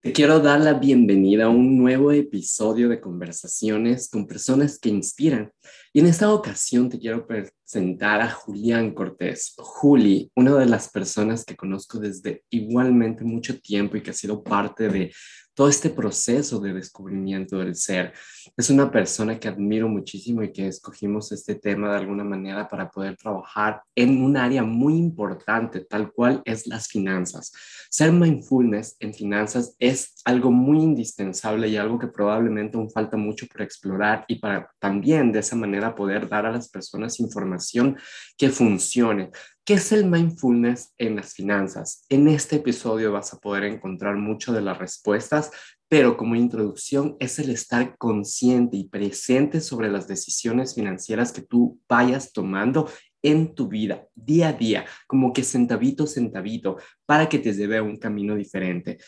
Te quiero dar la bienvenida a un nuevo episodio de conversaciones con personas que inspiran. Y en esta ocasión te quiero presentar a Julián Cortés. Juli, una de las personas que conozco desde igualmente mucho tiempo y que ha sido parte de todo este proceso de descubrimiento del ser. Es una persona que admiro muchísimo y que escogimos este tema de alguna manera para poder trabajar en un área muy importante, tal cual es las finanzas. Ser mindfulness en finanzas es algo muy indispensable y algo que probablemente aún falta mucho por explorar y para también de esa manera poder dar a las personas información que funcione. ¿Qué es el mindfulness en las finanzas? En este episodio vas a poder encontrar mucho de las respuestas, pero como introducción es el estar consciente y presente sobre las decisiones financieras que tú vayas tomando en tu vida, día a día, como que centavito, centavito, para que te lleve a un camino diferente.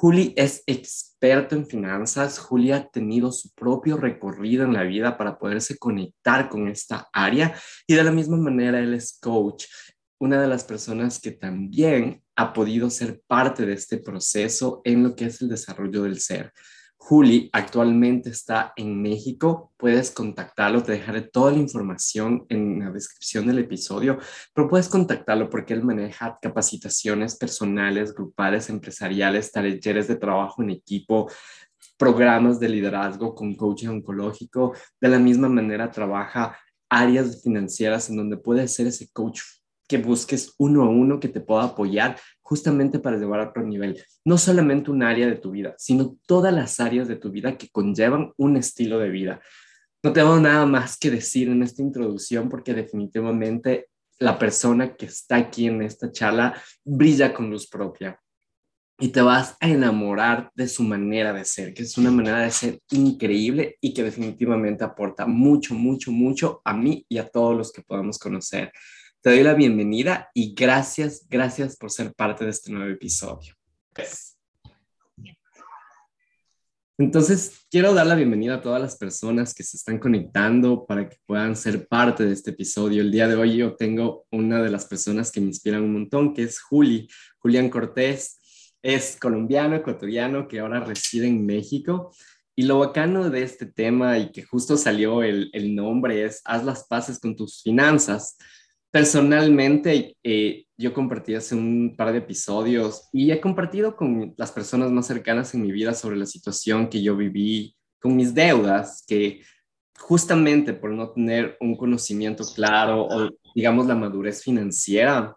Juli es experto en finanzas. Juli ha tenido su propio recorrido en la vida para poderse conectar con esta área y de la misma manera él es coach una de las personas que también ha podido ser parte de este proceso en lo que es el desarrollo del ser. Juli actualmente está en México, puedes contactarlo, te dejaré toda la información en la descripción del episodio, pero puedes contactarlo porque él maneja capacitaciones personales, grupales, empresariales, talleres de trabajo en equipo, programas de liderazgo con coaching oncológico. De la misma manera trabaja áreas financieras en donde puede ser ese coach que busques uno a uno que te pueda apoyar justamente para llevar a otro nivel. No solamente un área de tu vida, sino todas las áreas de tu vida que conllevan un estilo de vida. No tengo nada más que decir en esta introducción porque definitivamente la persona que está aquí en esta charla brilla con luz propia y te vas a enamorar de su manera de ser, que es una manera de ser increíble y que definitivamente aporta mucho, mucho, mucho a mí y a todos los que podamos conocer. Te doy la bienvenida y gracias, gracias por ser parte de este nuevo episodio. Entonces, quiero dar la bienvenida a todas las personas que se están conectando para que puedan ser parte de este episodio. El día de hoy yo tengo una de las personas que me inspiran un montón, que es Juli, Julián Cortés. Es colombiano, ecuatoriano, que ahora reside en México. Y lo bacano de este tema y que justo salió el, el nombre es Haz las paces con tus finanzas Personalmente, eh, yo compartí hace un par de episodios y he compartido con las personas más cercanas en mi vida sobre la situación que yo viví con mis deudas, que justamente por no tener un conocimiento claro o digamos la madurez financiera,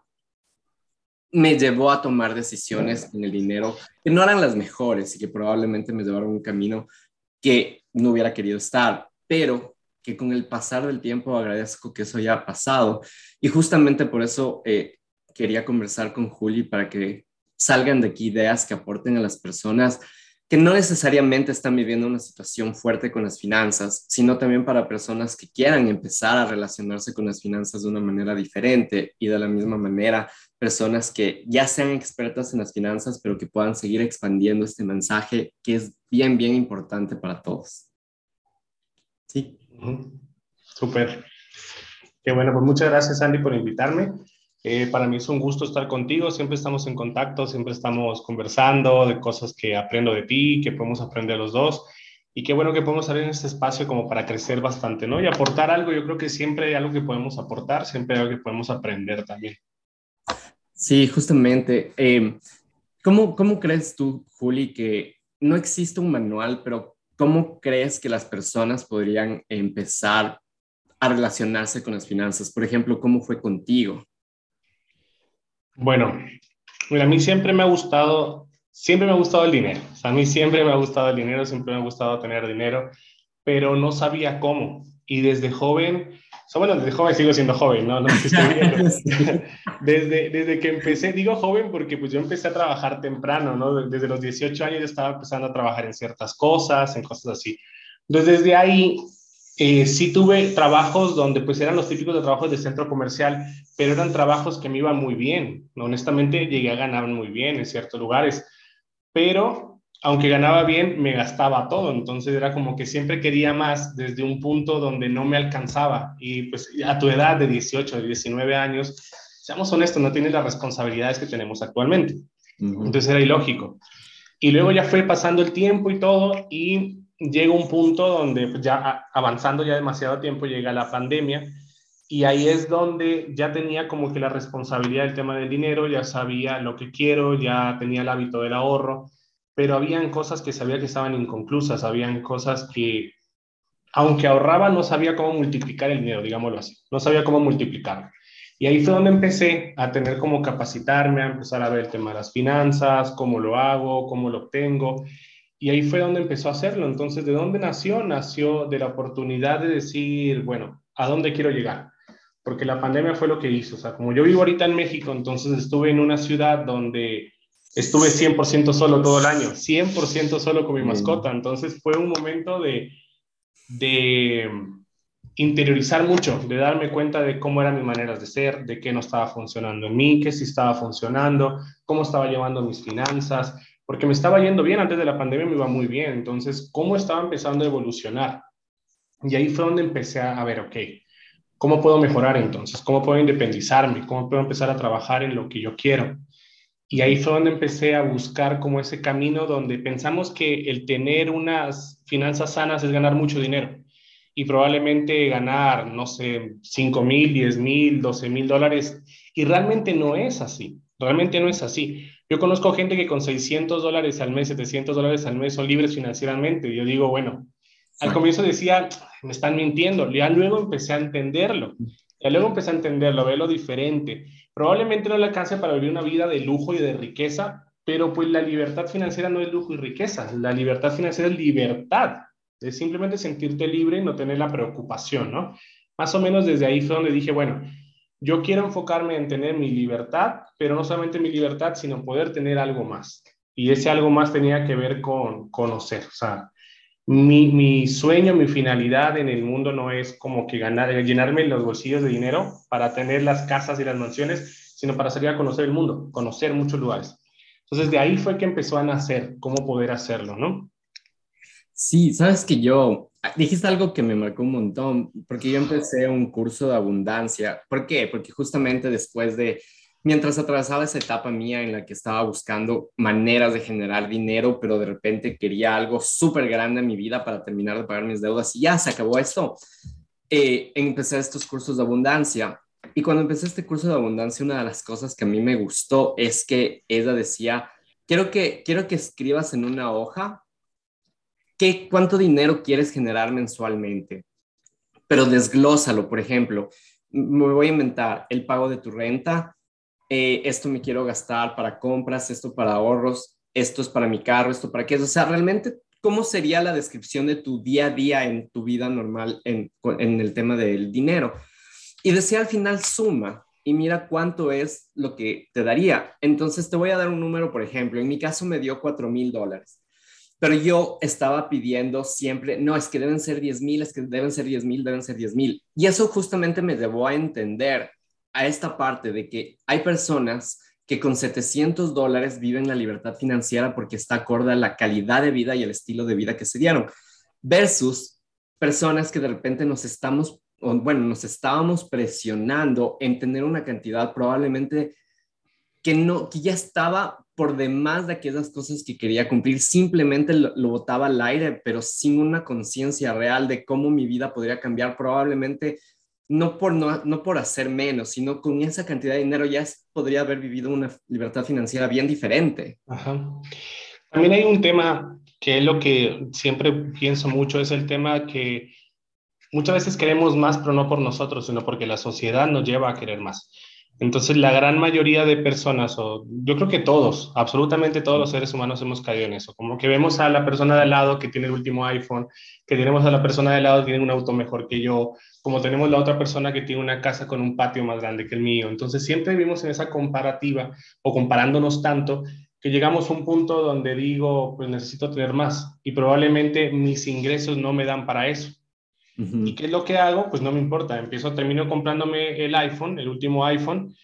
me llevó a tomar decisiones con el dinero que no eran las mejores y que probablemente me llevaron un camino que no hubiera querido estar, pero que con el pasar del tiempo agradezco que eso haya pasado. Y justamente por eso eh, quería conversar con Juli para que salgan de aquí ideas que aporten a las personas que no necesariamente están viviendo una situación fuerte con las finanzas, sino también para personas que quieran empezar a relacionarse con las finanzas de una manera diferente y de la misma manera personas que ya sean expertas en las finanzas, pero que puedan seguir expandiendo este mensaje que es bien, bien importante para todos. Sí. Súper. Qué bueno, pues muchas gracias Andy por invitarme. Eh, para mí es un gusto estar contigo, siempre estamos en contacto, siempre estamos conversando de cosas que aprendo de ti, que podemos aprender los dos. Y qué bueno que podemos salir en este espacio como para crecer bastante, ¿no? Y aportar algo, yo creo que siempre hay algo que podemos aportar, siempre hay algo que podemos aprender también. Sí, justamente. Eh, ¿cómo, ¿Cómo crees tú, Juli, que no existe un manual, pero ¿cómo crees que las personas podrían empezar a relacionarse con las finanzas? Por ejemplo, ¿cómo fue contigo? Bueno, a mí siempre me ha gustado, siempre me ha gustado el dinero. a mí siempre me ha gustado el dinero, siempre me ha gustado tener dinero, pero no sabía cómo. Y desde joven bueno, desde joven sigo siendo joven, ¿no? no desde, desde que empecé, digo joven porque pues yo empecé a trabajar temprano, ¿no? Desde los 18 años estaba empezando a trabajar en ciertas cosas, en cosas así. Entonces desde ahí eh, sí tuve trabajos donde pues eran los típicos de trabajos de centro comercial, pero eran trabajos que me iban muy bien. Honestamente llegué a ganar muy bien en ciertos lugares, pero aunque ganaba bien, me gastaba todo. Entonces era como que siempre quería más desde un punto donde no me alcanzaba. Y pues a tu edad de 18, 19 años, seamos honestos, no tiene las responsabilidades que tenemos actualmente. Entonces era ilógico. Y luego ya fue pasando el tiempo y todo, y llega un punto donde pues, ya avanzando ya demasiado tiempo llega la pandemia y ahí es donde ya tenía como que la responsabilidad del tema del dinero, ya sabía lo que quiero, ya tenía el hábito del ahorro, pero habían cosas que sabía que estaban inconclusas, habían cosas que, aunque ahorraba, no sabía cómo multiplicar el dinero, digámoslo así, no sabía cómo multiplicarlo. Y ahí fue donde empecé a tener como capacitarme, a empezar a ver el tema de las finanzas, cómo lo hago, cómo lo obtengo. Y ahí fue donde empezó a hacerlo. Entonces, ¿de dónde nació? Nació de la oportunidad de decir, bueno, ¿a dónde quiero llegar? porque la pandemia fue lo que hizo. O sea, como yo vivo ahorita en México, entonces estuve en una ciudad donde estuve 100% solo todo el año, 100% solo con mi mm. mascota. Entonces fue un momento de, de interiorizar mucho, de darme cuenta de cómo eran mis maneras de ser, de qué no estaba funcionando en mí, qué sí estaba funcionando, cómo estaba llevando mis finanzas, porque me estaba yendo bien antes de la pandemia, me iba muy bien. Entonces, cómo estaba empezando a evolucionar. Y ahí fue donde empecé a, a ver, ok, ¿Cómo puedo mejorar entonces? ¿Cómo puedo independizarme? ¿Cómo puedo empezar a trabajar en lo que yo quiero? Y ahí fue donde empecé a buscar como ese camino donde pensamos que el tener unas finanzas sanas es ganar mucho dinero y probablemente ganar, no sé, 5 mil, 10 mil, 12 mil dólares. Y realmente no es así. Realmente no es así. Yo conozco gente que con 600 dólares al mes, 700 dólares al mes son libres financieramente. Yo digo, bueno, al comienzo decía, me están mintiendo, ya luego empecé a entenderlo, ya luego empecé a entenderlo, a verlo diferente. Probablemente no le alcance para vivir una vida de lujo y de riqueza, pero pues la libertad financiera no es lujo y riqueza, la libertad financiera es libertad, es simplemente sentirte libre y no tener la preocupación, ¿no? Más o menos desde ahí fue donde dije, bueno, yo quiero enfocarme en tener mi libertad, pero no solamente mi libertad, sino poder tener algo más. Y ese algo más tenía que ver con conocer, o sea, mi, mi, sueño, mi finalidad en el mundo no es como que ganar, llenarme los bolsillos de dinero para tener las casas y las mansiones, sino para salir a conocer el mundo, conocer muchos lugares. Entonces de ahí fue que empezó a nacer cómo poder hacerlo, ¿no? Sí, sabes que yo, dijiste algo que me marcó un montón, porque yo empecé un curso de abundancia. ¿Por qué? Porque justamente después de mientras atravesaba esa etapa mía en la que estaba buscando maneras de generar dinero, pero de repente quería algo súper grande en mi vida para terminar de pagar mis deudas y ya se acabó esto, eh, empecé estos cursos de abundancia. Y cuando empecé este curso de abundancia, una de las cosas que a mí me gustó es que ella decía, quiero que, quiero que escribas en una hoja qué, cuánto dinero quieres generar mensualmente, pero desglósalo, por ejemplo, me voy a inventar el pago de tu renta, eh, esto me quiero gastar para compras, esto para ahorros, esto es para mi carro, esto para qué. O sea, realmente, ¿cómo sería la descripción de tu día a día en tu vida normal en, en el tema del dinero? Y decía al final, suma y mira cuánto es lo que te daría. Entonces, te voy a dar un número, por ejemplo, en mi caso me dio 4 mil dólares pero yo estaba pidiendo siempre, no, es que deben ser 10 mil, es que deben ser 10 mil, deben ser 10 mil. Y eso justamente me llevó a entender a esta parte de que hay personas que con 700 dólares viven la libertad financiera porque está acorde a la calidad de vida y el estilo de vida que se dieron, versus personas que de repente nos estamos, bueno, nos estábamos presionando en tener una cantidad probablemente que no, que ya estaba por demás de aquellas cosas que quería cumplir, simplemente lo, lo botaba al aire, pero sin una conciencia real de cómo mi vida podría cambiar, probablemente no por, no, por hacer menos, sino con esa cantidad de dinero ya podría haber vivido una libertad financiera bien diferente. También hay un tema que es lo que siempre pienso mucho, es el tema que muchas veces queremos más, pero no por nosotros, sino porque la sociedad nos lleva a querer más. Entonces, la gran mayoría de personas, o yo creo que todos, absolutamente todos los seres humanos hemos caído en eso. Como que vemos a la persona de al lado que tiene el último iPhone, que tenemos a la persona de al lado que tiene un auto mejor que yo, como tenemos la otra persona que tiene una casa con un patio más grande que el mío. Entonces, siempre vivimos en esa comparativa o comparándonos tanto que llegamos a un punto donde digo, pues necesito tener más y probablemente mis ingresos no me dan para eso. ¿Y qué es lo que hago? Pues no me importa. Empiezo, termino comprándome el iPhone, el último iPhone,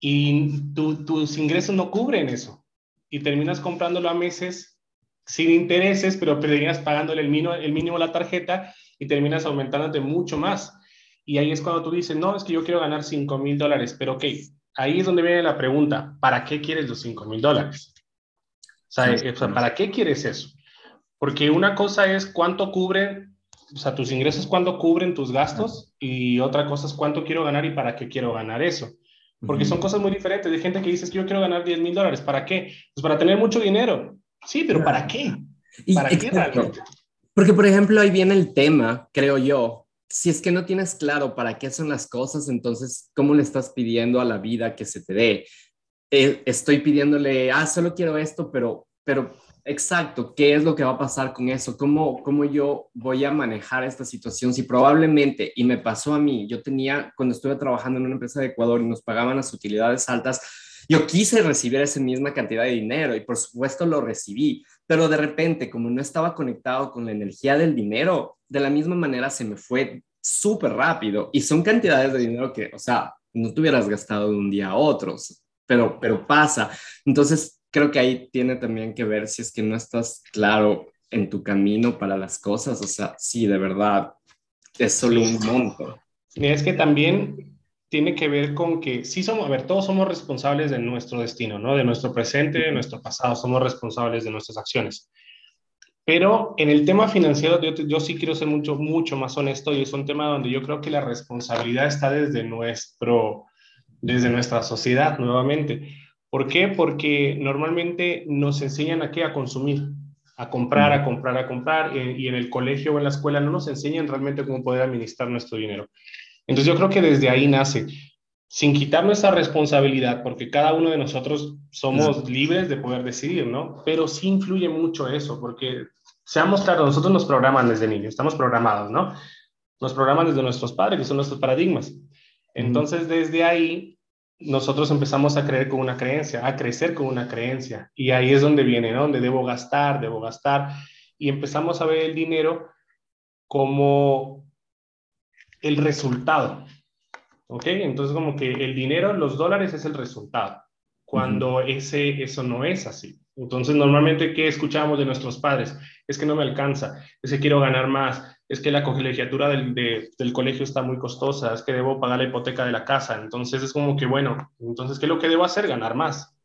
y tus ingresos no cubren eso. Y terminas comprándolo a meses sin intereses, pero terminas pagándole el mínimo, el mínimo a la tarjeta y terminas aumentándote mucho más. Y ahí es cuando tú dices, no, es que yo quiero ganar 5 mil dólares, pero ok, ahí es donde viene la pregunta, ¿para qué quieres los 5 mil dólares? O sea, ¿para qué quieres eso? Porque una cosa es cuánto cubren, o sea, tus ingresos, cuánto cubren tus gastos, y otra cosa es cuánto quiero ganar y para qué quiero ganar eso. Porque son cosas muy diferentes. Hay gente que dice que yo quiero ganar 10 mil dólares. ¿Para qué? Pues para tener mucho dinero. Sí, pero ¿para qué? ¿Para qué realmente? Porque, por ejemplo, ahí viene el tema, creo yo. Si es que no tienes claro para qué son las cosas, entonces, ¿cómo le estás pidiendo a la vida que se te dé? Eh, estoy pidiéndole, ah, solo quiero esto, pero, pero exacto, ¿qué es lo que va a pasar con eso? ¿Cómo, ¿Cómo yo voy a manejar esta situación? Si probablemente, y me pasó a mí, yo tenía, cuando estuve trabajando en una empresa de Ecuador y nos pagaban las utilidades altas, yo quise recibir esa misma cantidad de dinero y por supuesto lo recibí, pero de repente, como no estaba conectado con la energía del dinero, de la misma manera se me fue súper rápido y son cantidades de dinero que, o sea, no te hubieras gastado de un día a otro, pero, pero pasa. Entonces, creo que ahí tiene también que ver si es que no estás claro en tu camino para las cosas, o sea, sí, de verdad, es solo un monto. Y es que también tiene que ver con que sí somos, a ver, todos somos responsables de nuestro destino, ¿no? De nuestro presente, de nuestro pasado, somos responsables de nuestras acciones. Pero en el tema financiero yo, yo sí quiero ser mucho, mucho más honesto y es un tema donde yo creo que la responsabilidad está desde, nuestro, desde nuestra sociedad nuevamente. ¿Por qué? Porque normalmente nos enseñan a qué? A consumir, a comprar, a comprar, a comprar, y en el colegio o en la escuela no nos enseñan realmente cómo poder administrar nuestro dinero. Entonces yo creo que desde ahí nace, sin quitar nuestra responsabilidad, porque cada uno de nosotros somos libres de poder decidir, ¿no? Pero sí influye mucho eso, porque seamos claros, nosotros nos programan desde niños, estamos programados, ¿no? Nos programan desde nuestros padres, que son nuestros paradigmas. Entonces, desde ahí, nosotros empezamos a creer con una creencia, a crecer con una creencia. Y ahí es donde viene, ¿no? Donde debo gastar, debo gastar. Y empezamos a ver el dinero como el resultado. ¿Ok? Entonces como que el dinero, los dólares es el resultado. Cuando ese, eso no es así. Entonces normalmente, ¿qué escuchamos de nuestros padres? Es que no me alcanza, es que quiero ganar más, es que la colegiatura del, del, colegio está muy costosa, es que debo pagar la hipoteca de la casa. Entonces es como que, bueno, entonces, ¿qué es lo que debo hacer? Ganar más.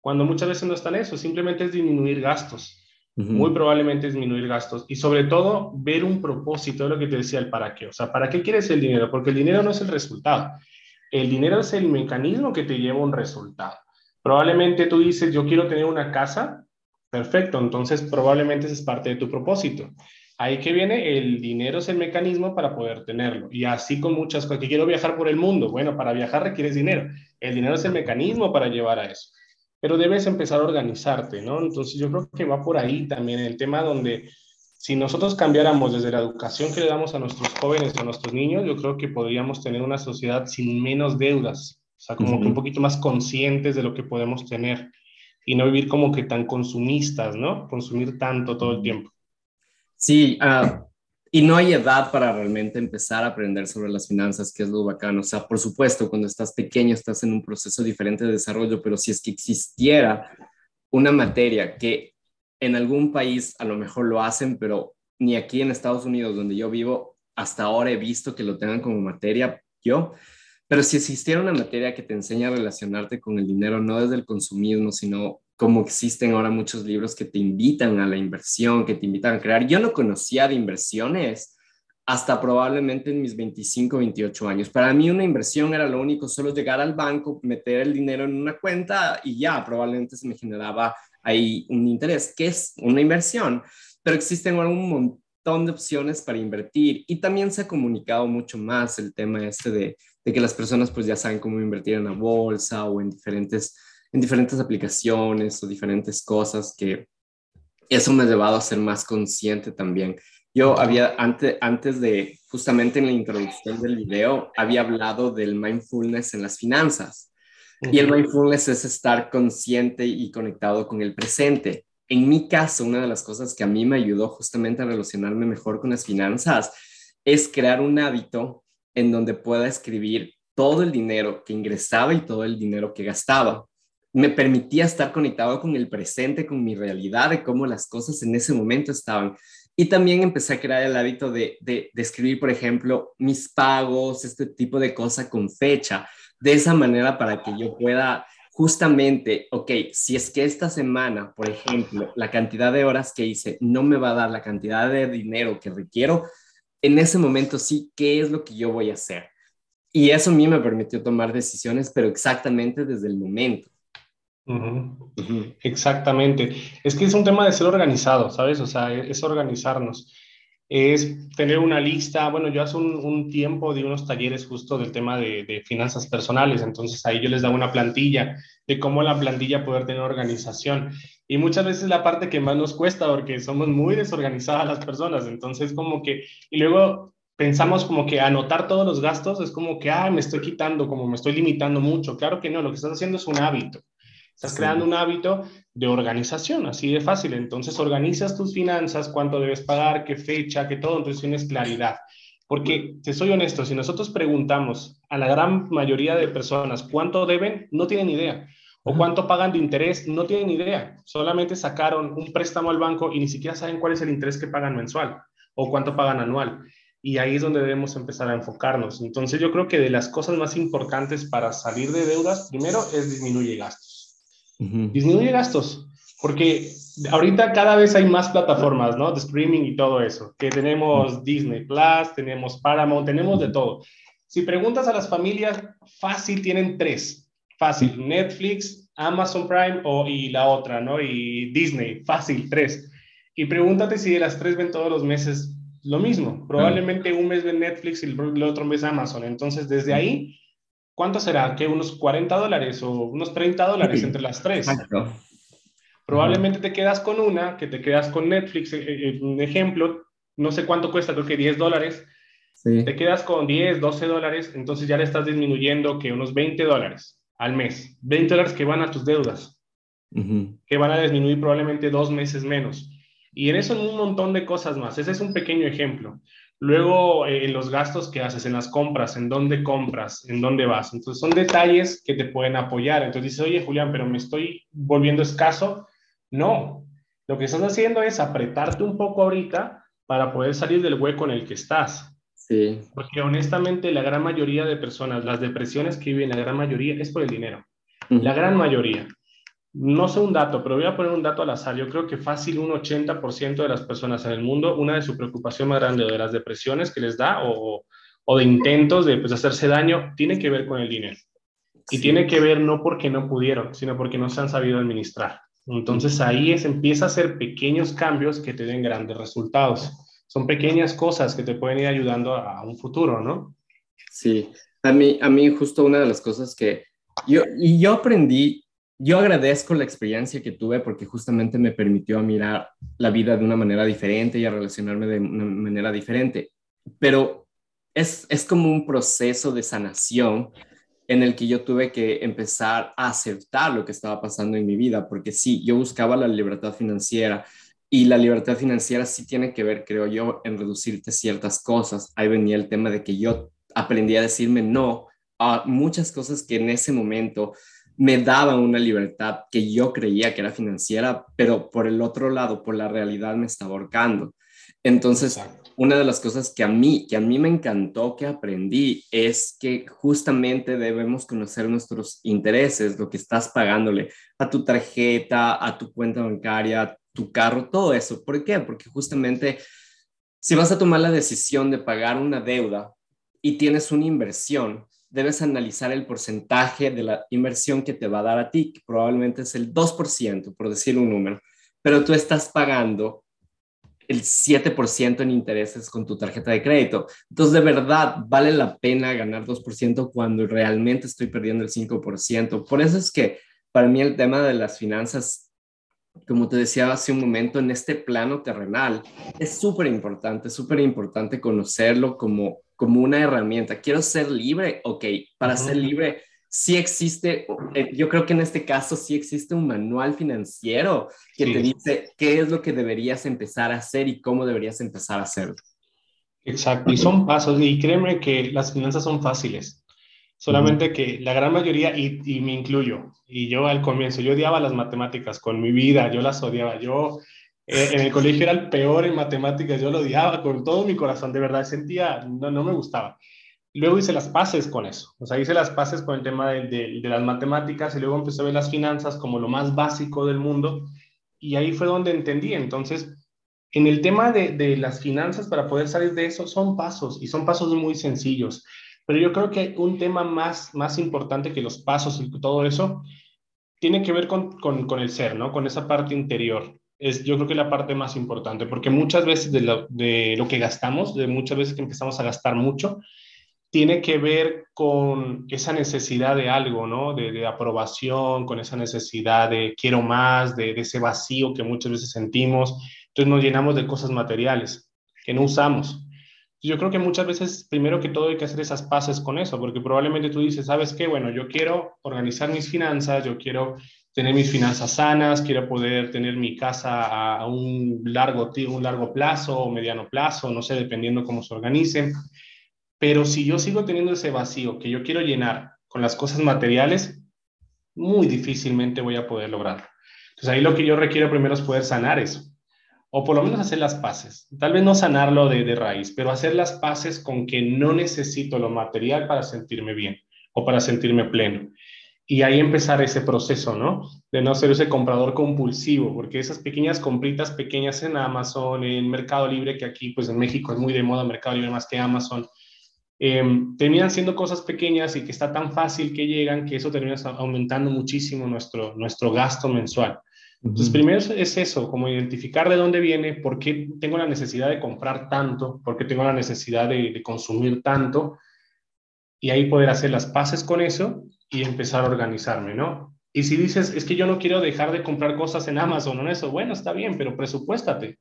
Cuando muchas veces no está en eso, simplemente es disminuir gastos. Muy probablemente disminuir gastos y sobre todo ver un propósito de lo que te decía el para qué. O sea, ¿para qué quieres el dinero? Porque el dinero no es el resultado. El dinero es el mecanismo que te lleva a un resultado. Probablemente tú dices, yo quiero tener una casa. Perfecto, entonces probablemente ese es parte de tu propósito. Ahí que viene, el dinero es el mecanismo para poder tenerlo. Y así con muchas cosas, que quiero viajar por el mundo. Bueno, para viajar requieres dinero. El dinero es el mecanismo para llevar a eso. Pero debes empezar a organizarte, ¿no? Entonces yo creo que va por ahí también el tema donde si nosotros cambiáramos desde la educación que le damos a nuestros jóvenes, a nuestros niños, yo creo que podríamos tener una sociedad sin menos deudas. O sea, como que un poquito más conscientes de lo que podemos tener y no vivir como que tan consumistas, ¿no? Consumir tanto todo el tiempo. Sí, ah, y no hay edad para realmente empezar a aprender sobre las finanzas, que es lo bacano. O sea, por supuesto, cuando estás pequeño estás en un proceso diferente de desarrollo, pero si es que existiera una materia que en algún país a lo mejor lo hacen, pero ni aquí en Estados Unidos, donde yo vivo, hasta ahora he visto que lo tengan como materia yo. Pero si existiera una materia que te enseña a relacionarte con el dinero, no desde el consumismo, sino como existen ahora muchos libros que te invitan a la inversión, que te invitan a crear. Yo no conocía de inversiones hasta probablemente en mis 25, 28 años. Para mí una inversión era lo único, solo llegar al banco, meter el dinero en una cuenta y ya, probablemente se me generaba ahí un interés, que es una inversión, pero existen un montón de opciones para invertir y también se ha comunicado mucho más el tema este de, de que las personas pues ya saben cómo invertir en la bolsa o en diferentes en diferentes aplicaciones o diferentes cosas que eso me ha llevado a ser más consciente también. Yo había, antes, antes de, justamente en la introducción del video, había hablado del mindfulness en las finanzas. Y el mindfulness es estar consciente y conectado con el presente. En mi caso, una de las cosas que a mí me ayudó justamente a relacionarme mejor con las finanzas es crear un hábito en donde pueda escribir todo el dinero que ingresaba y todo el dinero que gastaba me permitía estar conectado con el presente, con mi realidad, de cómo las cosas en ese momento estaban. Y también empecé a crear el hábito de, de, escribir, por ejemplo, mis pagos, este tipo de cosas con fecha, de esa manera para que yo pueda justamente, ok, si es que esta semana, por ejemplo, la cantidad de horas que hice no me va a dar la cantidad de dinero que requiero, en ese momento sí, ¿qué es lo que yo voy a hacer? Y eso a mí me permitió tomar decisiones, pero exactamente desde el momento. Exactamente. Es que es un tema de ser organizado, ¿sabes? O sea, es organizarnos es tener una lista. Bueno, yo hace un, tiempo di unos talleres justo del tema de, finanzas personales, entonces ahí yo les daba una plantilla de cómo la plantilla poder tener organización. Y muchas veces la parte que más nos cuesta porque somos muy desorganizadas las personas, entonces como que, y luego pensamos como que anotar todos los gastos es como que, ah, me estoy quitando, como me estoy limitando mucho. Claro que no, lo que estás haciendo es un hábito. Estás creando un hábito de organización, así de fácil. Entonces organizas tus finanzas, cuánto debes pagar, qué fecha, qué todo, entonces tienes claridad. Porque, te soy honesto, si nosotros preguntamos a la gran mayoría de personas cuánto deben, no tienen idea. O cuánto pagan de interés, no tienen idea. Solamente sacaron un préstamo al banco y ni siquiera saben cuál es el interés que pagan mensual o cuánto pagan anual. Y ahí es donde debemos empezar a enfocarnos. Entonces yo creo que de las cosas más importantes para salir de deudas, primero es disminuir gastos disminuye gastos, porque ahorita cada vez hay más plataformas, ¿no? De streaming y todo eso, que tenemos Disney Plus, tenemos Paramount, tenemos de todo. Si preguntas a las familias, fácil tienen tres, fácil, Netflix, Amazon Prime o, y la otra, ¿no? Y Disney, fácil, tres. Y pregúntate si de las tres ven todos los meses lo mismo. Probablemente un mes ven Netflix y el otro mes Amazon. Entonces, desde ahí ¿cuánto será? ¿Que unos 40 dólares o unos 30 dólares entre las tres? Probablemente te quedas con una, que te quedas con Netflix, eh, eh, un ejemplo, no sé cuánto cuesta, creo que 10 dólares. Te quedas con 10, 12 dólares, entonces ya le estás disminuyendo que unos 20 dólares al mes. 20 dólares que van a tus deudas, que van a disminuir probablemente dos meses menos. Y en eso un montón de cosas más. Ese es un pequeño ejemplo. Luego, eh, en los gastos que haces, en las compras, en dónde compras, en dónde vas. Entonces, son detalles que te pueden apoyar. Entonces dices, oye, Julián, pero me estoy volviendo escaso. No, lo que estás haciendo es apretarte un poco ahorita para poder salir del hueco en el que estás. Sí. Porque honestamente, la gran mayoría de personas, las depresiones que viven, la gran mayoría es por el dinero. La gran mayoría no sé un dato, pero voy a poner un dato al azar. Yo creo que fácil un 80% de las personas en el mundo, una de su preocupación más grande de las depresiones que les da o, de intentos de pues, hacerse daño, tiene que ver con el dinero. Y tiene que ver no porque no pudieron, sino porque no se han sabido administrar. Entonces ahí es, empieza a hacer pequeños cambios que te den grandes resultados. Son pequeñas cosas que te pueden ir ayudando a, un futuro, ¿no? Sí, a mí, a mí justo una de las cosas que yo, y yo aprendí yo agradezco la experiencia que tuve porque justamente me permitió mirar la vida de una manera diferente y a relacionarme de una manera diferente. Pero es, es como un proceso de sanación en el que yo tuve que empezar a aceptar lo que estaba pasando en mi vida, porque sí, yo buscaba la libertad financiera y la libertad financiera sí tiene que ver, creo yo, en reducirte ciertas cosas. Ahí venía el tema de que yo aprendí a decirme no a muchas cosas que en ese momento me daba una libertad que yo creía que era financiera, pero por el otro lado, por la realidad me estaba ahorcando. Entonces, una de las cosas que a mí, que a mí me encantó que aprendí es que justamente debemos conocer nuestros intereses, lo que estás pagándole a tu tarjeta, a tu cuenta bancaria, a tu carro, todo eso. ¿Por qué? Porque justamente si vas a tomar la decisión de pagar una deuda y tienes una inversión, debes analizar el porcentaje de la inversión que te va a dar a ti, que probablemente es el 2%, por decir un número, pero tú estás pagando el 7% en intereses con tu tarjeta de crédito. Entonces, de verdad, vale la pena ganar 2% cuando realmente estoy perdiendo el 5%. Por eso es que para mí el tema de las finanzas, como te decía hace un momento, en este plano terrenal, es súper importante, súper importante conocerlo como como una herramienta. Quiero ser libre, ok, para ser libre sí existe, eh, yo creo que en este caso sí existe un manual financiero que te dice qué es lo que deberías empezar a hacer y cómo deberías empezar a hacerlo. Exacto, y son pasos, y créeme que las finanzas son fáciles, solamente que la gran mayoría, y, y, me incluyo, y yo al comienzo, yo odiaba las matemáticas con mi vida, yo las odiaba, yo eh, en el colegio era el peor en matemáticas, yo lo odiaba con todo mi corazón, de verdad, sentía, no, no me gustaba. Luego hice las paces con eso, o sea, hice las paces con el tema de, de, las matemáticas y luego empecé a ver las finanzas como lo más básico del mundo y ahí fue donde entendí. Entonces, en el tema de, de las finanzas, para poder salir de eso, son pasos y son pasos muy sencillos. Pero yo creo que un tema más, más importante que los pasos y todo eso tiene que ver con, con, con el ser, ¿no? Con esa parte interior. Es, yo creo que la parte más importante, porque muchas veces de lo, de lo que gastamos, de muchas veces que empezamos a gastar mucho, tiene que ver con esa necesidad de algo, ¿no? De, aprobación, con esa necesidad de quiero más, de, ese vacío que muchas veces sentimos. Entonces nos llenamos de cosas materiales que no usamos. Yo creo que muchas veces, primero que todo, hay que hacer esas paces con eso, porque probablemente tú dices, ¿sabes qué? Bueno, yo quiero organizar mis finanzas, yo quiero tener mis finanzas sanas, quiero poder tener mi casa a un largo, un largo plazo o mediano plazo, no sé, dependiendo cómo se organice pero si yo sigo teniendo ese vacío que yo quiero llenar con las cosas materiales, muy difícilmente voy a poder lograrlo. Entonces ahí lo que yo requiero primero es poder sanar eso, o por lo menos hacer las paces. Tal vez no sanarlo de, de raíz, pero hacer las paces con que no necesito lo material para sentirme bien o para sentirme pleno. Y ahí empezar ese proceso, ¿no? De no ser ese comprador compulsivo, porque esas pequeñas compritas pequeñas en Amazon, en Mercado Libre, que aquí pues en México es muy de moda Mercado Libre más que Amazon, eh, terminan siendo cosas pequeñas y que está tan fácil que llegan que eso termina aumentando muchísimo nuestro, nuestro gasto mensual. Entonces, primero es eso, como identificar de dónde viene, por qué tengo la necesidad de comprar tanto, por qué tengo la necesidad de, de consumir tanto, y ahí poder hacer las paces con eso y empezar a organizarme, ¿no? Y si dices, es que yo no quiero dejar de comprar cosas en Amazon o en eso, bueno, está bien, pero presupuéstate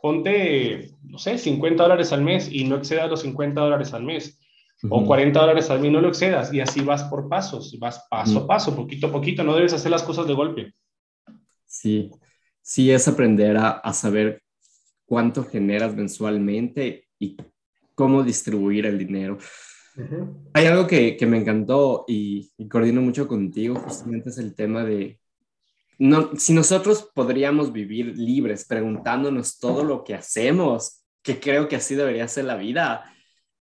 ponte, no sé, 50 dólares al mes y no excedas los 50 dólares al mes. O 40 dólares al mes, no lo excedas. Y así vas por pasos, vas paso a paso, poquito a poquito. No debes hacer las cosas de golpe. Sí, sí es aprender a, saber cuánto generas mensualmente y cómo distribuir el dinero. Hay algo que, que me encantó y, y, coordino mucho contigo, justamente es el tema de no, si nosotros podríamos vivir libres preguntándonos todo lo que hacemos, que creo que así debería ser la vida,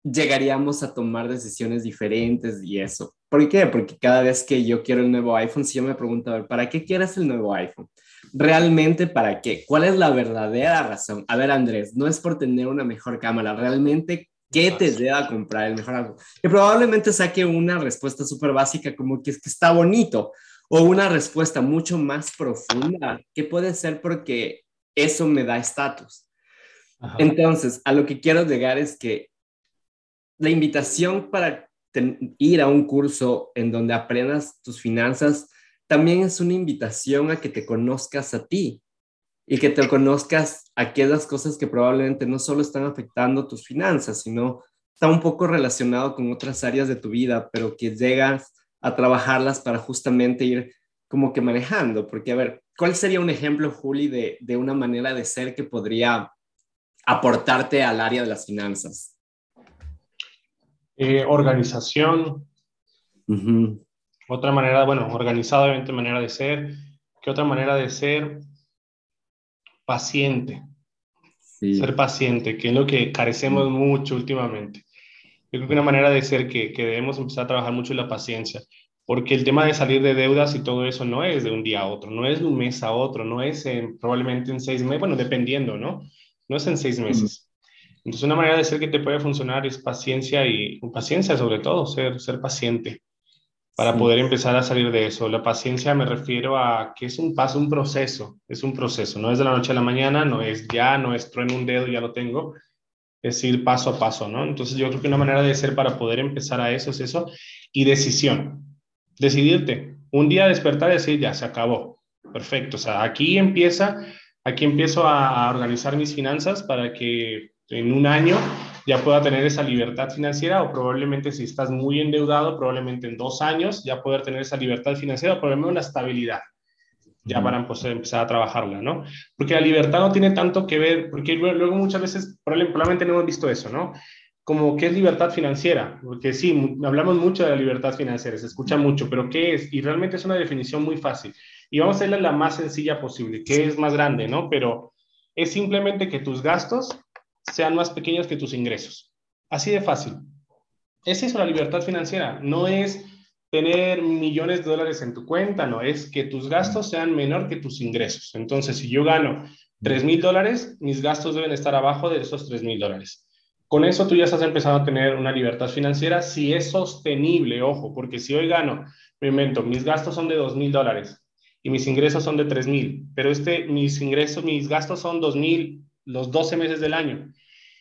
llegaríamos a tomar decisiones diferentes y eso. ¿Por qué? Porque cada vez que yo quiero el nuevo iPhone, si yo me pregunto, a ver, ¿para qué quieres el nuevo iPhone? ¿Realmente para qué? ¿Cuál es la verdadera razón? A ver, Andrés, no es por tener una mejor cámara, realmente, ¿qué te lleva a comprar el mejor iPhone? Que probablemente saque una respuesta súper básica como que es que está bonito o una respuesta mucho más profunda, que puede ser porque eso me da estatus. Entonces, a lo que quiero llegar es que la invitación para ir a un curso en donde aprendas tus finanzas también es una invitación a que te conozcas a ti y que te conozcas aquellas cosas que probablemente no solo están afectando tus finanzas, sino está un poco relacionado con otras áreas de tu vida, pero que llegas a trabajarlas para justamente ir como que manejando. Porque, a ver, ¿cuál sería un ejemplo, Juli, de, de una manera de ser que podría aportarte al área de las finanzas? Eh, organización. Otra manera, bueno, organizadamente manera de ser. ¿Qué otra manera de ser? Paciente. Ser paciente, que es lo que carecemos mucho últimamente. Yo creo que una manera de ser que, que debemos empezar a trabajar mucho es la paciencia, porque el tema de salir de deudas y todo eso no es de un día a otro, no es de un mes a otro, no es probablemente en seis meses, bueno, dependiendo, ¿no? No es en seis meses. Entonces, una manera de ser que te puede funcionar es paciencia y paciencia sobre todo, ser, ser paciente para poder empezar a salir de eso. La paciencia me refiero a que es un paso, un proceso, es un proceso, no es de la noche a la mañana, no es ya, no es trueno un dedo, ya lo tengo, es ir paso a paso, ¿no? Entonces yo creo que una manera de ser para poder empezar a eso es eso y decisión, decidirte, un día despertar y decir, ya, se acabó, perfecto, o sea, aquí empieza, aquí empiezo a, organizar mis finanzas para que en un año ya pueda tener esa libertad financiera o probablemente si estás muy endeudado, probablemente en dos años ya poder tener esa libertad financiera o probablemente una estabilidad ya para pues, empezar a trabajarla, ¿no? Porque la libertad no tiene tanto que ver, porque luego muchas veces probablemente no hemos visto eso, ¿no? Como qué es libertad financiera, porque sí, hablamos mucho de la libertad financiera, se escucha mucho, pero ¿qué es? Y realmente es una definición muy fácil. Y vamos a hacerla la más sencilla posible, que es más grande, ¿no? Pero es simplemente que tus gastos sean más pequeños que tus ingresos. Así de fácil. es eso la libertad financiera, no es tener millones de dólares en tu cuenta, no, es que tus gastos sean menor que tus ingresos. Entonces, si yo gano 3 mil dólares, mis gastos deben estar abajo de esos 3 mil dólares. Con eso tú ya estás empezando a tener una libertad financiera si es sostenible, ojo, porque si hoy gano, me invento, mis gastos son de 2 mil dólares y mis ingresos son de 3 mil, pero este, mis ingresos, mis gastos son 2 mil los 12 meses del año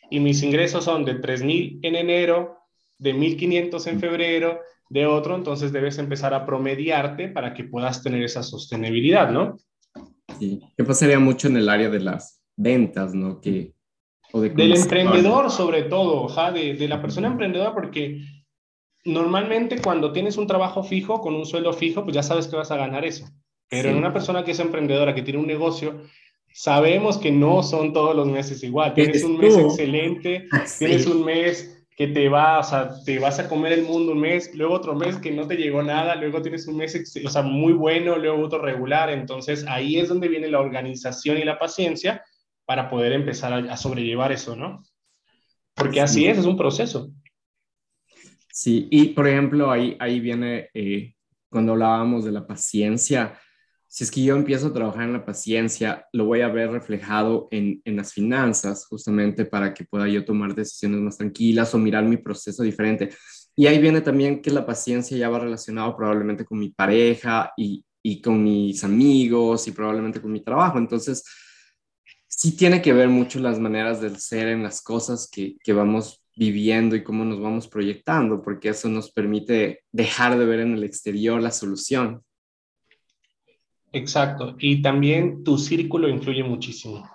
y mis ingresos son de 3 mil en enero, de 1.500 en febrero, de otro, entonces debes empezar a promediarte para que puedas tener esa sostenibilidad, ¿no? Sí, que pasaría mucho en el área de las ventas, ¿no? Que, o de Del emprendedor sobre todo, ja, de, de la persona emprendedora, porque normalmente cuando tienes un trabajo fijo, con un sueldo fijo, pues ya sabes que vas a ganar eso. Pero en una persona que es emprendedora, que tiene un negocio, sabemos que no son todos los meses igual. Tienes un mes excelente, tienes un mes que te va, o sea, te vas a comer el mundo un mes, luego otro mes que no te llegó nada, luego tienes un mes, o sea, muy bueno, luego otro regular. Entonces ahí es donde viene la organización y la paciencia para poder empezar a, sobrellevar eso, ¿no? Porque así es, es un proceso. Sí, y por ejemplo, ahí, ahí viene, eh, cuando hablábamos de la paciencia, si es que yo empiezo a trabajar en la paciencia, lo voy a ver reflejado en, en, las finanzas, justamente para que pueda yo tomar decisiones más tranquilas o mirar mi proceso diferente. Y ahí viene también que la paciencia ya va relacionado probablemente con mi pareja y, y con mis amigos y probablemente con mi trabajo. Entonces, sí tiene que ver mucho las maneras del ser en las cosas que, que vamos viviendo y cómo nos vamos proyectando, porque eso nos permite dejar de ver en el exterior la solución Exacto. Y también tu círculo influye muchísimo.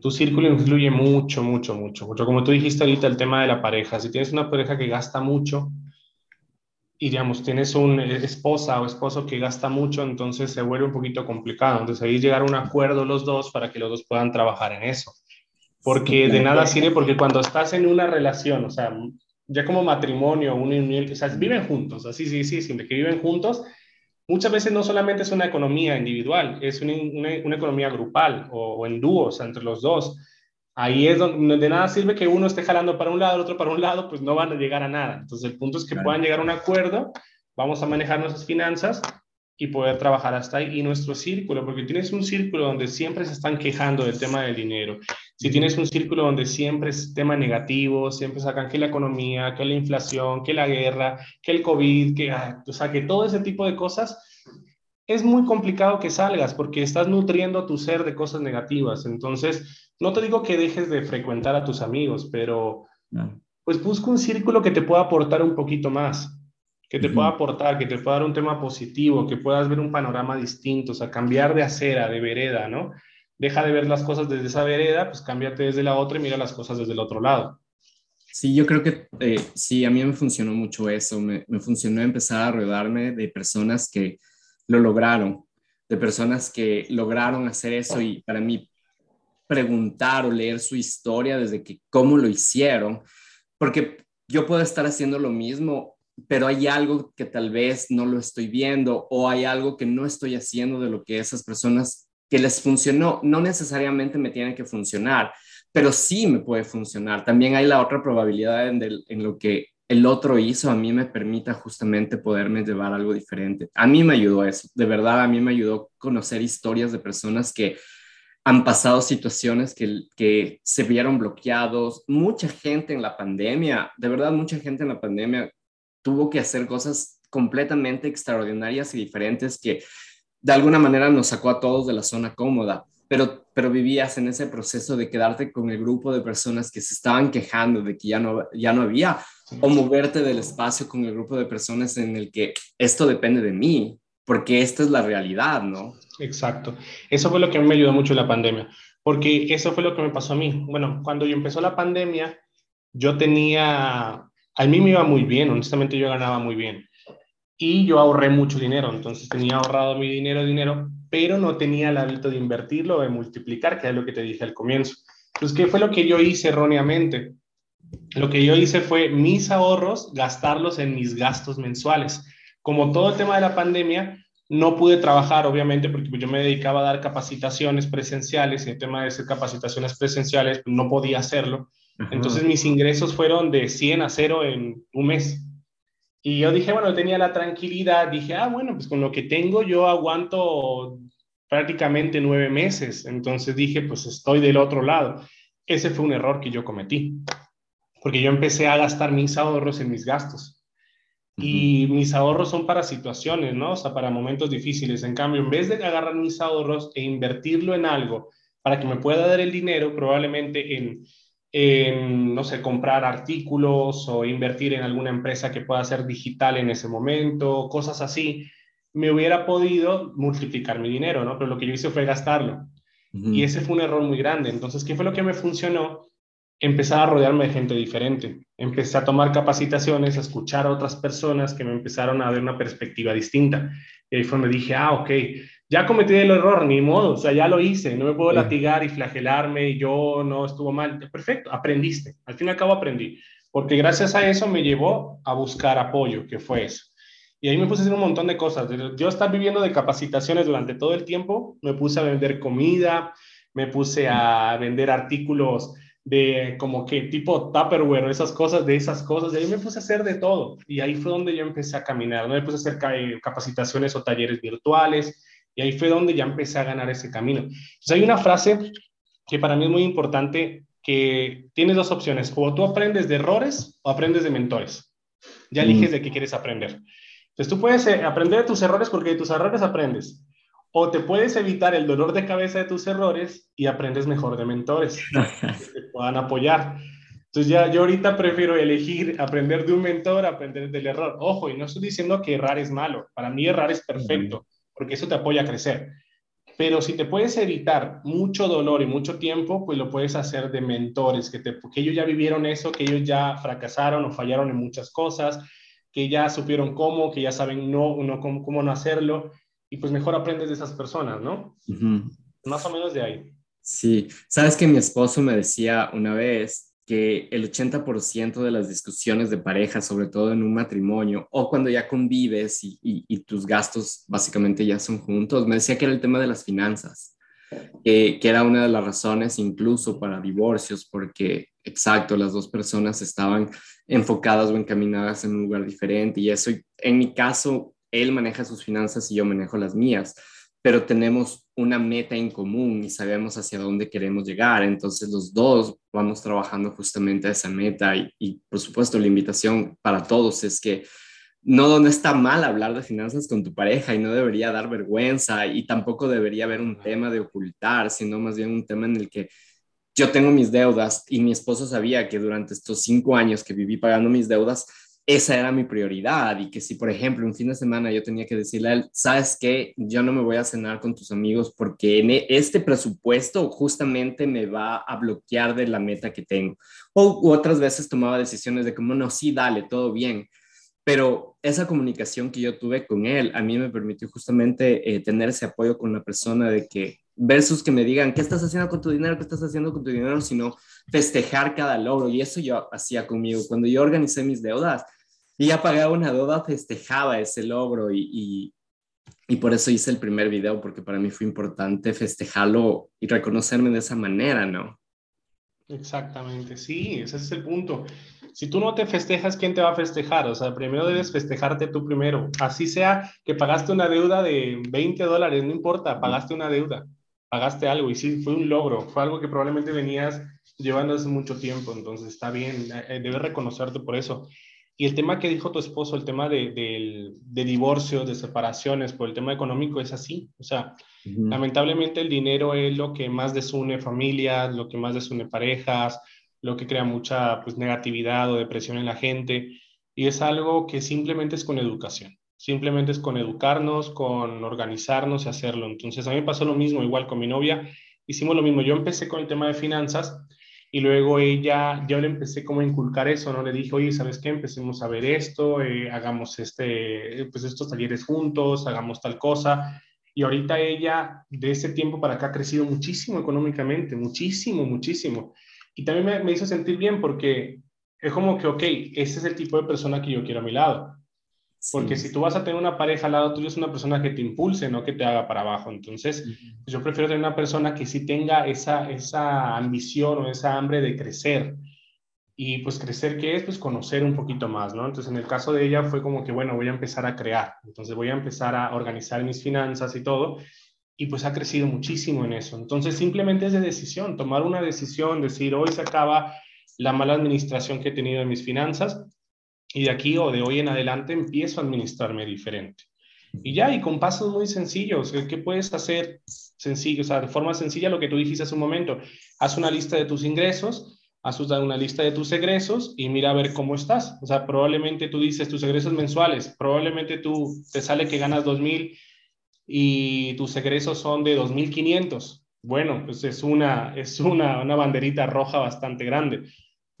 Tu círculo influye mucho, mucho, mucho, mucho. Como tú dijiste ahorita, el tema de la pareja. Si tienes una pareja que gasta mucho y, digamos, tienes una esposa o esposo que gasta mucho, entonces se vuelve un poquito complicado. Entonces ahí llegar a un acuerdo los dos para que los dos puedan trabajar en eso. Porque de nada sirve, porque cuando estás en una relación, o sea, ya como matrimonio, una unión, o sea, viven juntos, así, sí, sí, siempre que viven juntos, muchas veces no solamente es una economía individual, es una, una, economía grupal o, en dúos entre los dos. Ahí es donde de nada sirve que uno esté jalando para un lado, el otro para un lado, pues no van a llegar a nada. Entonces el punto es que puedan llegar a un acuerdo, vamos a manejar nuestras finanzas y poder trabajar hasta ahí. Y nuestro círculo, porque tienes un círculo donde siempre se están quejando del tema del dinero. Si tienes un círculo donde siempre es tema negativo, siempre sacan que la economía, que la inflación, que la guerra, que el COVID, que, ah, o sea, que todo ese tipo de cosas, es muy complicado que salgas porque estás nutriendo a tu ser de cosas negativas. Entonces, no te digo que dejes de frecuentar a tus amigos, pero pues busca un círculo que te pueda aportar un poquito más que te pueda aportar, que te pueda dar un tema positivo, que puedas ver un panorama distinto, o sea, cambiar de acera, de vereda, ¿no? Deja de ver las cosas desde esa vereda, pues cámbiate desde la otra y mira las cosas desde el otro lado. Sí, yo creo que eh, sí, a mí me funcionó mucho eso, me, me funcionó empezar a rodearme de personas que lo lograron, de personas que lograron hacer eso y para mí preguntar o leer su historia desde que cómo lo hicieron, porque yo puedo estar haciendo lo mismo pero hay algo que tal vez no lo estoy viendo o hay algo que no estoy haciendo de lo que esas personas que les funcionó, no necesariamente me tienen que funcionar, pero sí me puede funcionar. También hay la otra probabilidad en, en lo que el otro hizo, a mí me permita justamente poderme llevar algo diferente. A mí me ayudó eso, de verdad, a mí me ayudó conocer historias de personas que han pasado situaciones que, que se vieron bloqueados. Mucha gente en la pandemia, de verdad, mucha gente en la pandemia tuvo que hacer cosas completamente extraordinarias y diferentes que de alguna manera nos sacó a todos de la zona cómoda, pero, pero vivías en ese proceso de quedarte con el grupo de personas que se estaban quejando de que ya no, ya no había, o moverte del espacio con el grupo de personas en el que esto depende de mí, porque esta es la realidad, ¿no? Exacto. Eso fue lo que a mí me ayudó mucho la pandemia, porque eso fue lo que me pasó a mí. Bueno, cuando yo empezó la pandemia, yo tenía a mí me iba muy bien, honestamente yo ganaba muy bien. Y yo ahorré mucho dinero, entonces tenía ahorrado mi dinero, dinero, pero no tenía el hábito de invertirlo o de multiplicar, que es lo que te dije al comienzo. Entonces, ¿qué fue lo que yo hice erróneamente? Lo que yo hice fue mis ahorros, gastarlos en mis gastos mensuales. Como todo el tema de la pandemia, no pude trabajar, obviamente, porque yo me dedicaba a dar capacitaciones presenciales y el tema de hacer capacitaciones presenciales, no podía hacerlo. Entonces mis ingresos fueron de 100 a 0 en un mes. Y yo dije, bueno, tenía la tranquilidad, dije, ah, bueno, pues con lo que tengo yo aguanto prácticamente nueve meses. Entonces dije, pues estoy del otro lado. Ese fue un error que yo cometí, porque yo empecé a gastar mis ahorros en mis gastos. Y mis ahorros son para situaciones, ¿no? O sea, para momentos difíciles. En cambio, en vez de agarrar mis ahorros e invertirlo en algo para que me pueda dar el dinero, probablemente en en, no sé, comprar artículos o invertir en alguna empresa que pueda ser digital en ese momento, cosas así, me hubiera podido multiplicar mi dinero, ¿no? Pero lo que yo hice fue gastarlo. Y ese fue un error muy grande. Entonces, ¿qué fue lo que me funcionó? Empezar a rodearme de gente diferente. Empecé a tomar capacitaciones, a escuchar a otras personas que me empezaron a ver una perspectiva distinta. Y ahí fue donde dije, ah, ok, ya cometí el error, ni modo, o sea, ya lo hice, no me puedo latigar y flagelarme y yo no estuvo mal. Perfecto, aprendiste, al fin y al cabo aprendí, porque gracias a eso me llevó a buscar apoyo, que fue eso. Y ahí me puse a hacer un montón de cosas. Yo estaba viviendo de capacitaciones durante todo el tiempo, me puse a vender comida, me puse a vender artículos de como que tipo Tupperware, esas cosas, de esas cosas, y ahí me puse a hacer de todo. Y ahí fue donde yo empecé a caminar, ¿no? me puse a hacer capacitaciones o talleres virtuales, y ahí fue donde ya empecé a ganar ese camino. Entonces hay una frase que para mí es muy importante, que tienes dos opciones, o tú aprendes de errores o aprendes de mentores. Ya eliges de qué quieres aprender. Entonces tú puedes eh, aprender de tus errores porque de tus errores aprendes. O te puedes evitar el dolor de cabeza de tus errores y aprendes mejor de mentores que te puedan apoyar. Entonces ya yo ahorita prefiero elegir aprender de un mentor, aprender del error. Ojo, y no estoy diciendo que errar es malo. Para mí errar es perfecto porque eso te apoya a crecer. Pero si te puedes evitar mucho dolor y mucho tiempo, pues lo puedes hacer de mentores, que, te, que ellos ya vivieron eso, que ellos ya fracasaron o fallaron en muchas cosas, que ya supieron cómo, que ya saben no, no cómo, cómo no hacerlo, y pues mejor aprendes de esas personas, ¿no? Más o menos de ahí. Sí, sabes que mi esposo me decía una vez que el 80% de las discusiones de pareja, sobre todo en un matrimonio o cuando ya convives y, tus gastos básicamente ya son juntos, me decía que era el tema de las finanzas, que era una de las razones incluso para divorcios, porque, exacto, las dos personas estaban enfocadas o encaminadas en un lugar diferente y eso, en mi caso, él maneja sus finanzas y yo manejo las mías pero tenemos una meta en común y sabemos hacia dónde queremos llegar. Entonces los dos vamos trabajando justamente a esa meta y, por supuesto la invitación para todos es que no, no está mal hablar de finanzas con tu pareja y no debería dar vergüenza y tampoco debería haber un tema de ocultar, sino más bien un tema en el que yo tengo mis deudas y mi esposo sabía que durante estos cinco años que viví pagando mis deudas, esa era mi prioridad y que si, por ejemplo, un fin de semana yo tenía que decirle a él, sabes qué, yo no me voy a cenar con tus amigos porque en e, este presupuesto justamente me va a bloquear de la meta que tengo. O otras veces tomaba decisiones de como, no, sí, dale, todo bien. Pero esa comunicación que yo tuve con él a mí me permitió justamente eh, tener ese apoyo con la persona de que versus que me digan, ¿qué estás haciendo con tu dinero? ¿Qué estás haciendo con tu dinero? Sino festejar cada logro. Y eso yo hacía conmigo. Cuando yo organicé mis deudas, y ya pagaba una deuda, festejaba ese logro y, y, por eso hice el primer video, porque para mí fue importante festejarlo y reconocerme de esa manera, ¿no? Exactamente, sí, ese es el punto. Si tú no te festejas, ¿quién te va a festejar? O sea, primero debes festejarte tú primero. Así sea que pagaste una deuda de 20 dólares, no importa, pagaste una deuda, pagaste algo y sí, fue un logro, fue algo que probablemente venías llevando hace mucho tiempo, entonces está bien, eh, debes reconocerte por eso. Y el tema que dijo tu esposo, el tema de, de, divorcio, de separaciones, por el tema económico, es así. O sea, lamentablemente el dinero es lo que más desune familias, lo que más desune parejas, lo que crea mucha pues, negatividad o depresión en la gente. Y es algo que simplemente es con educación. Simplemente es con educarnos, con organizarnos y hacerlo. Entonces, a mí me pasó lo mismo, igual con mi novia, hicimos lo mismo. Yo empecé con el tema de finanzas y luego ella, yo le empecé como a inculcar eso, ¿no? Le dije, oye, ¿sabes qué? Empecemos a ver esto, eh, hagamos este, pues estos talleres juntos, hagamos tal cosa. Y ahorita ella, de ese tiempo para acá, ha crecido muchísimo económicamente, muchísimo, muchísimo. Y también me, me hizo sentir bien porque es como que, ok, ese es el tipo de persona que yo quiero a mi lado. Porque si tú vas a tener una pareja al lado tuyo, es una persona que te impulse, no que te haga para abajo. Entonces, pues yo prefiero tener una persona que sí tenga esa, esa ambición o esa hambre de crecer. y pues crecer, ¿qué es? Pues conocer un poquito más, ¿no? Entonces en el caso de ella fue como que, bueno, voy a empezar a crear, entonces voy a empezar a organizar mis finanzas y todo, y pues ha crecido muchísimo en eso. Entonces simplemente es de decisión, tomar una decisión, decir, hoy se acaba la mala administración que he tenido en mis finanzas y de aquí o de hoy en adelante empiezo a administrarme diferente. Y ya, y con pasos muy sencillos, ¿qué puedes hacer sencillo? O sea, de forma sencilla lo que tú dijiste hace un momento, haz una lista de tus ingresos, haz una lista de tus egresos y mira a ver cómo estás. O sea, probablemente tú dices tus egresos mensuales, probablemente tú te sale que ganas 2.000 y tus egresos son de 2.500. Bueno, pues es una, es una, una banderita roja bastante grande.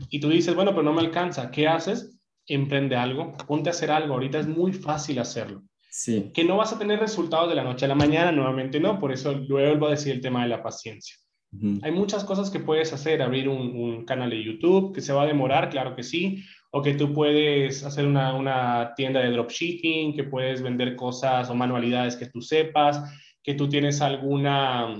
Y tú dices, bueno, pero no me alcanza. ¿Qué haces? Emprende algo, ponte a hacer algo. Ahorita es muy fácil hacerlo. Sí. Que no vas a tener resultados de la noche a la mañana, nuevamente no. Por eso luego vuelvo a decir el tema de la paciencia. Hay muchas cosas que puedes hacer, abrir un, canal de YouTube, que se va a demorar, claro que sí, o que tú puedes hacer una, una tienda de dropshipping, que puedes vender cosas o manualidades que tú sepas, que tú tienes alguna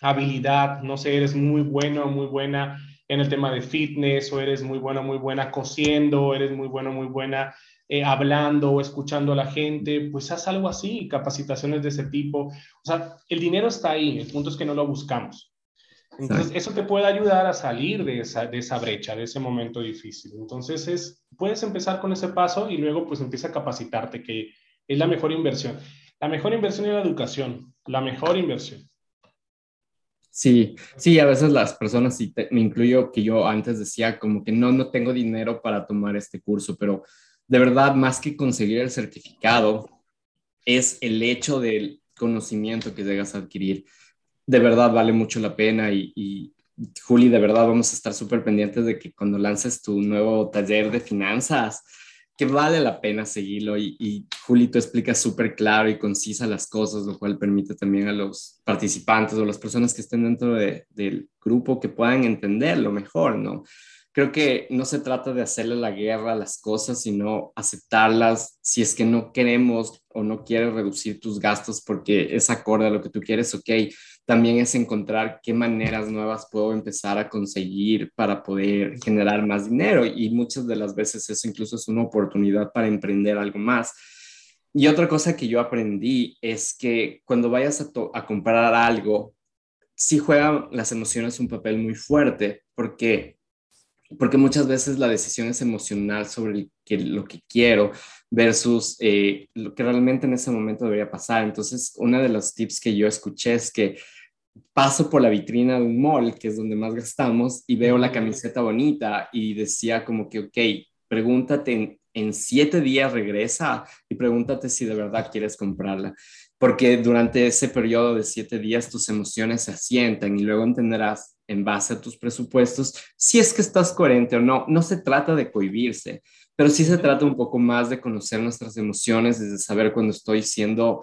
habilidad, no sé, eres muy bueno, muy buena en el tema de fitness, o eres muy bueno, muy buena cosiendo, eres muy bueno, muy buena eh, hablando o escuchando a la gente, pues haz algo así, capacitaciones de ese tipo. O sea, el dinero está ahí, el punto es que no lo buscamos. Entonces, eso te puede ayudar a salir de esa, de esa brecha, de ese momento difícil. Entonces, es, puedes empezar con ese paso y luego pues empieza a capacitarte, que es la mejor inversión. La mejor inversión es la educación, la mejor inversión. Sí, sí, a veces las personas, y me incluyo que yo antes decía como que no, no tengo dinero para tomar este curso, pero de verdad, más que conseguir el certificado, es el hecho del conocimiento que llegas a adquirir. De verdad vale mucho la pena y, Juli, de verdad vamos a estar súper pendientes de que cuando lances tu nuevo taller de finanzas, que vale la pena seguirlo y, y Juli, tú explicas súper claro y concisa las cosas, lo cual permite también a los participantes o las personas que estén dentro del grupo que puedan entenderlo mejor, ¿no? Creo que no se trata de hacerle la guerra a las cosas, sino aceptarlas si es que no queremos o no quieres reducir tus gastos porque es acorde a lo que tú quieres, ok, también es encontrar qué maneras nuevas puedo empezar a conseguir para poder generar más dinero y muchas de las veces eso incluso es una oportunidad para emprender algo más. Y otra cosa que yo aprendí es que cuando vayas a, a comprar algo, sí juegan las emociones un papel muy fuerte porque porque muchas veces la decisión es emocional sobre que, lo que quiero versus eh, lo que realmente en ese momento debería pasar. Entonces, uno de los tips que yo escuché es que paso por la vitrina de un mall, que es donde más gastamos, y veo la camiseta bonita y decía como que, ok, pregúntate en, siete días regresa y pregúntate si de verdad quieres comprarla, porque durante ese periodo de siete días tus emociones se asientan y luego entenderás en base a tus presupuestos si es que estás coherente o no. No se trata de cohibirse, pero sí se trata un poco más de conocer nuestras emociones, de saber cuando estoy siendo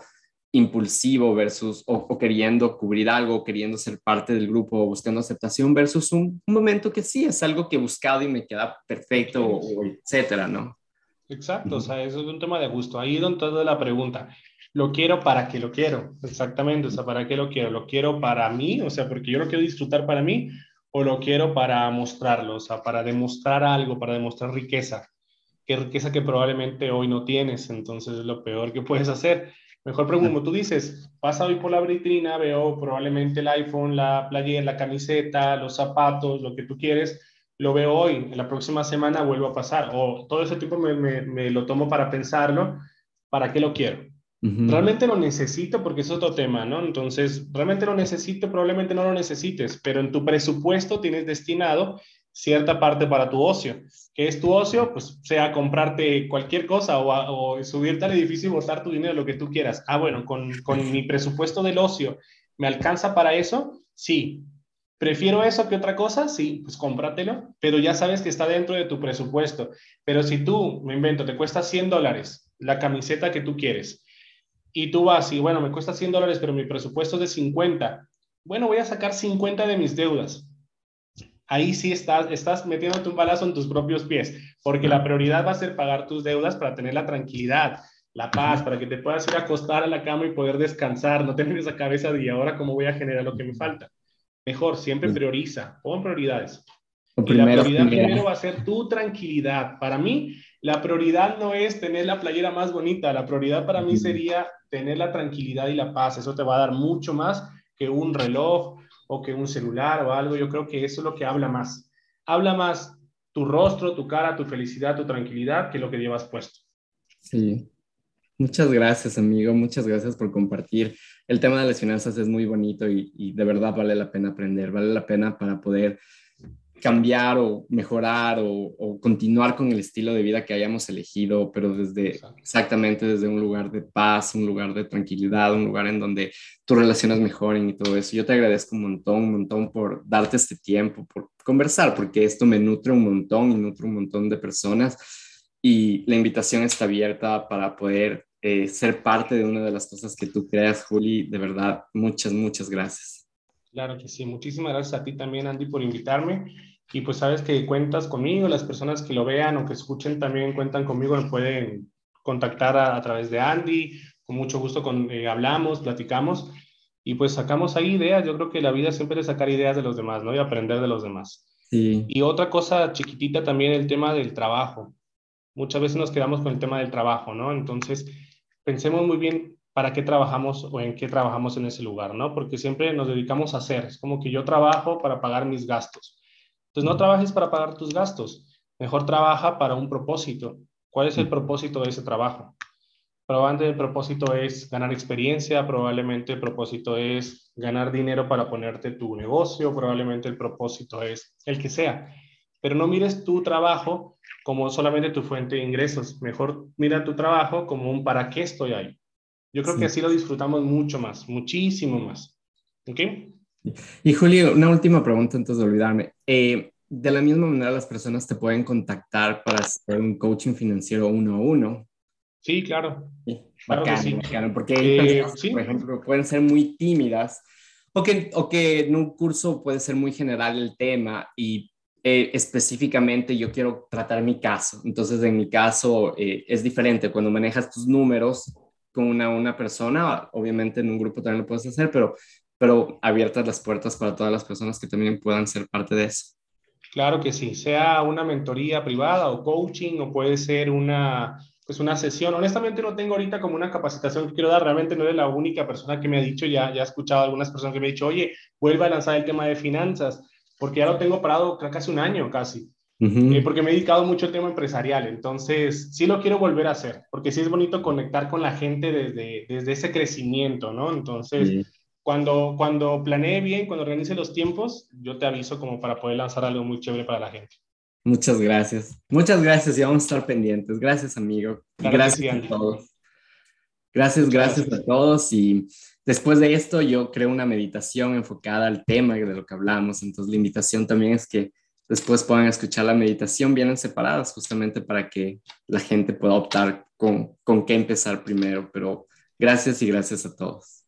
impulsivo versus o, queriendo cubrir algo, queriendo ser parte del grupo, buscando aceptación versus un, momento que sí es algo que he buscado y me queda perfecto, o, etcétera, ¿no? Exacto, o sea, eso es un tema de gusto. Ahí donde la pregunta. Lo quiero para qué lo quiero, exactamente, o sea, ¿para qué lo quiero? ¿Lo quiero para mí? O sea, porque yo lo quiero disfrutar para mí o lo quiero para mostrarlo, o sea, para demostrar algo, para demostrar riqueza, qué riqueza que probablemente hoy no tienes, entonces es lo peor que puedes hacer Mejor pregunto, tú dices, pasa hoy por la vitrina, veo probablemente el iPhone, la playera, la camiseta, los zapatos, lo que tú quieres, lo veo hoy, la próxima semana vuelvo a pasar, o todo ese tipo me, me, lo tomo para pensarlo, ¿para qué lo quiero? Realmente lo necesito porque es otro tema, ¿no? Entonces, realmente lo necesito, probablemente no lo necesites, pero en tu presupuesto tienes destinado cierta parte para tu ocio. ¿Qué es tu ocio? Pues sea comprarte cualquier cosa o, subirte al edificio y botar tu dinero, lo que tú quieras. Ah, bueno, con, con mi presupuesto del ocio, ¿me alcanza para eso? Sí. ¿Prefiero eso que otra cosa? Sí, pues cómpratelo, pero ya sabes que está dentro de tu presupuesto. Pero si tú, me invento, te cuesta 100 dólares la camiseta que tú quieres y tú vas y, bueno, me cuesta 100 dólares, pero mi presupuesto es de 50. Bueno, voy a sacar 50 de mis deudas ahí sí estás, estás metiéndote un balazo en tus propios pies, porque la prioridad va a ser pagar tus deudas para tener la tranquilidad, la paz, para que te puedas ir a acostar a la cama y poder descansar, no tener esa cabeza de ahora cómo voy a generar lo que me falta. Mejor, siempre prioriza, pon prioridades. Y la prioridad primero va a ser tu tranquilidad. Para mí, la prioridad no es tener la playera más bonita, la prioridad para mí sería tener la tranquilidad y la paz. Eso te va a dar mucho más que un reloj o que un celular o algo. Yo creo que eso es lo que habla más. Habla más tu rostro, tu cara, tu felicidad, tu tranquilidad que lo que llevas puesto. Sí. Muchas gracias, amigo. Muchas gracias por compartir. El tema de las finanzas es muy bonito y, y de verdad vale la pena aprender, vale la pena para poder cambiar o mejorar o, continuar con el estilo de vida que hayamos elegido, pero desde exactamente desde un lugar de paz, un lugar de tranquilidad, un lugar en donde tus relaciones mejoren y todo eso. Yo te agradezco un montón, un montón por darte este tiempo, por conversar, porque esto me nutre un montón y nutre un montón de personas y la invitación está abierta para poder eh, ser parte de una de las cosas que tú creas, Juli. De verdad, muchas, muchas gracias. Claro que sí. Muchísimas gracias a ti también, Andy, por invitarme y pues sabes que cuentas conmigo, las personas que lo vean o que escuchen también cuentan conmigo, me pueden contactar a, través de Andy, con mucho gusto con, eh, hablamos, platicamos y pues sacamos ahí ideas, yo creo que la vida siempre es sacar ideas de los demás, ¿no? Y aprender de los demás. Sí. Y otra cosa chiquitita también, el tema del trabajo. Muchas veces nos quedamos con el tema del trabajo, ¿no? Entonces, pensemos muy bien para qué trabajamos o en qué trabajamos en ese lugar, ¿no? Porque siempre nos dedicamos a hacer, es como que yo trabajo para pagar mis gastos entonces, no trabajes para pagar tus gastos, mejor trabaja para un propósito. ¿Cuál es el propósito de ese trabajo? Probablemente el propósito es ganar experiencia, probablemente el propósito es ganar dinero para ponerte tu negocio, probablemente el propósito es el que sea. Pero no mires tu trabajo como solamente tu fuente de ingresos, mejor mira tu trabajo como un para qué estoy ahí. Yo creo que así lo disfrutamos mucho más, muchísimo más. ¿Ok? Y Julio, una última pregunta antes de olvidarme. Eh, de la misma manera, las personas te pueden contactar para hacer un coaching financiero uno a uno. Sí, claro. porque hay eh, por ejemplo, pueden ser muy tímidas o que, o que en un curso puede ser muy general el tema y eh, específicamente yo quiero tratar mi caso. Entonces, en mi caso es diferente. Cuando manejas tus números con una, una persona, obviamente en un grupo también lo puedes hacer, pero pero abiertas las puertas para todas las personas que también puedan ser parte de eso. Claro que sí, sea una mentoría privada o coaching o puede ser una, pues una sesión. Honestamente no tengo ahorita como una capacitación que quiero dar, realmente no eres la única persona que me ha dicho, ya, ya he escuchado a algunas personas que me han dicho, oye, vuelve a lanzar el tema de finanzas, porque ya lo tengo parado casi un año casi. Eh, porque me he dedicado mucho al tema empresarial, entonces sí lo quiero volver a hacer, porque sí es bonito conectar con la gente desde, desde ese crecimiento, ¿no? Entonces, cuando, cuando planee bien, cuando organice los tiempos, yo te aviso como para poder lanzar algo muy chévere para la gente. Muchas gracias. Muchas gracias y vamos a estar pendientes. Gracias, amigo. gracias a todos. Gracias, gracias, a todos. Y después de esto, yo creo una meditación enfocada al tema de lo que hablamos. Entonces, la invitación también es que después puedan escuchar la meditación, vienen separadas justamente para que la gente pueda optar con, con qué empezar primero. Pero gracias y gracias a todos.